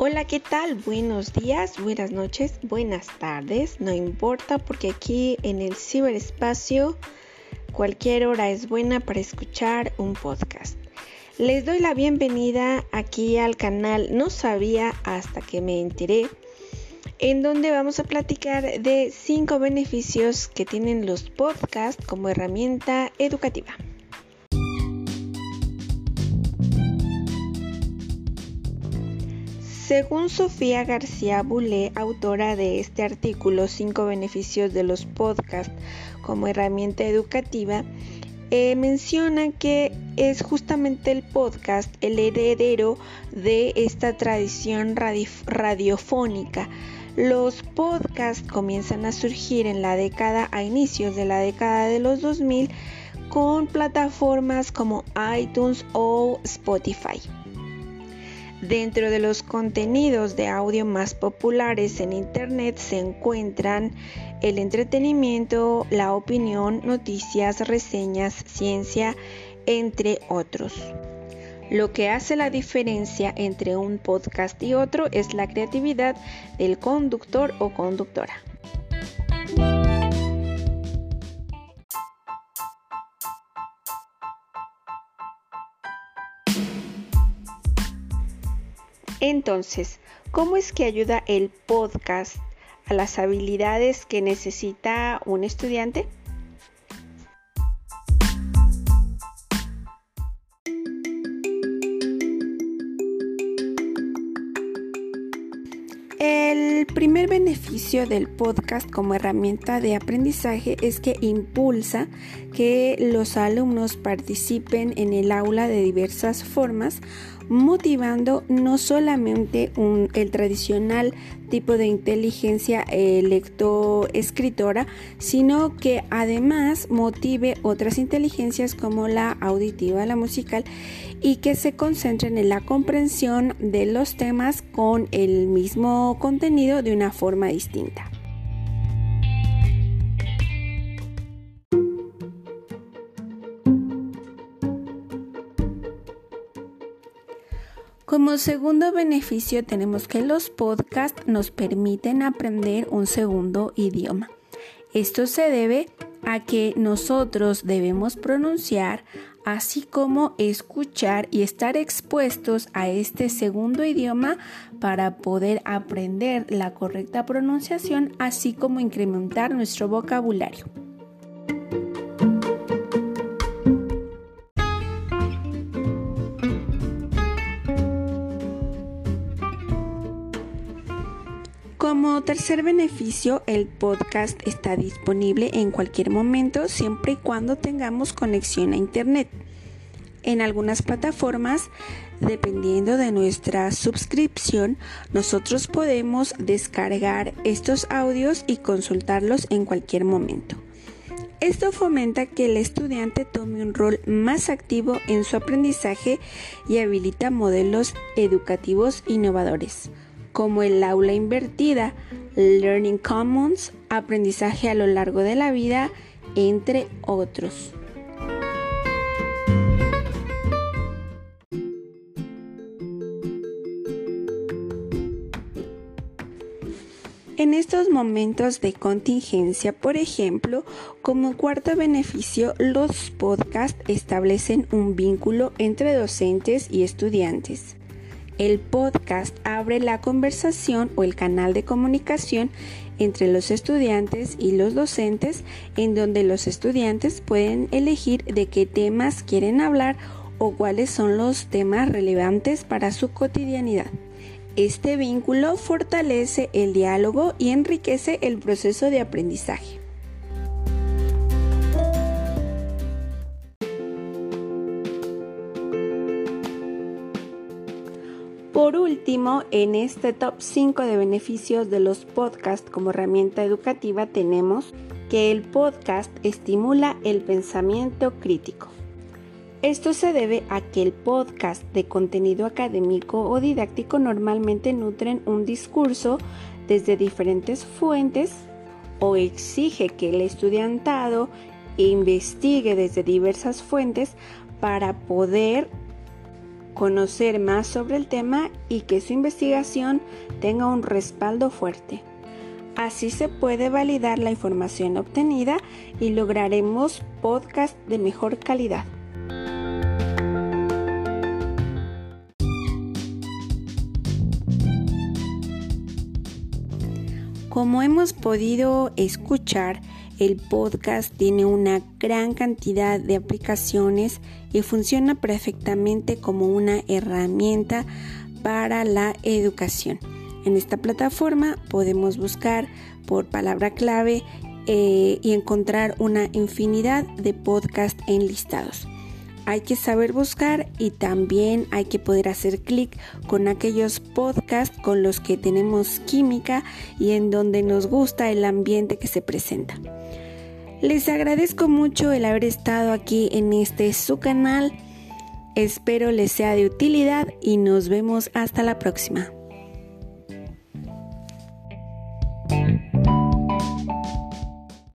Hola, ¿qué tal? Buenos días, buenas noches, buenas tardes, no importa porque aquí en el ciberespacio cualquier hora es buena para escuchar un podcast. Les doy la bienvenida aquí al canal No sabía hasta que me enteré, en donde vamos a platicar de cinco beneficios que tienen los podcasts como herramienta educativa. Según Sofía García Bulé, autora de este artículo, Cinco beneficios de los podcasts como herramienta educativa, eh, menciona que es justamente el podcast el heredero de esta tradición radiofónica. Los podcasts comienzan a surgir en la década, a inicios de la década de los 2000, con plataformas como iTunes o Spotify. Dentro de los contenidos de audio más populares en Internet se encuentran el entretenimiento, la opinión, noticias, reseñas, ciencia, entre otros. Lo que hace la diferencia entre un podcast y otro es la creatividad del conductor o conductora. Entonces, ¿cómo es que ayuda el podcast a las habilidades que necesita un estudiante? Primer beneficio del podcast como herramienta de aprendizaje es que impulsa que los alumnos participen en el aula de diversas formas motivando no solamente el tradicional tipo de inteligencia eh, lectoescritora, sino que además motive otras inteligencias como la auditiva, la musical, y que se concentren en la comprensión de los temas con el mismo contenido de una forma distinta. Como segundo beneficio tenemos que los podcasts nos permiten aprender un segundo idioma. Esto se debe a que nosotros debemos pronunciar así como escuchar y estar expuestos a este segundo idioma para poder aprender la correcta pronunciación así como incrementar nuestro vocabulario. Como tercer beneficio, el podcast está disponible en cualquier momento siempre y cuando tengamos conexión a Internet. En algunas plataformas, dependiendo de nuestra suscripción, nosotros podemos descargar estos audios y consultarlos en cualquier momento. Esto fomenta que el estudiante tome un rol más activo en su aprendizaje y habilita modelos educativos innovadores como el aula invertida, Learning Commons, aprendizaje a lo largo de la vida, entre otros. En estos momentos de contingencia, por ejemplo, como cuarto beneficio, los podcasts establecen un vínculo entre docentes y estudiantes. El podcast abre la conversación o el canal de comunicación entre los estudiantes y los docentes en donde los estudiantes pueden elegir de qué temas quieren hablar o cuáles son los temas relevantes para su cotidianidad. Este vínculo fortalece el diálogo y enriquece el proceso de aprendizaje. Por último, en este top 5 de beneficios de los podcasts como herramienta educativa tenemos que el podcast estimula el pensamiento crítico. Esto se debe a que el podcast de contenido académico o didáctico normalmente nutren un discurso desde diferentes fuentes o exige que el estudiantado investigue desde diversas fuentes para poder conocer más sobre el tema y que su investigación tenga un respaldo fuerte. Así se puede validar la información obtenida y lograremos podcast de mejor calidad. Como hemos podido escuchar, el podcast tiene una gran cantidad de aplicaciones y funciona perfectamente como una herramienta para la educación. En esta plataforma podemos buscar por palabra clave eh, y encontrar una infinidad de podcasts enlistados hay que saber buscar y también hay que poder hacer clic con aquellos podcasts con los que tenemos química y en donde nos gusta el ambiente que se presenta. Les agradezco mucho el haber estado aquí en este su canal. Espero les sea de utilidad y nos vemos hasta la próxima.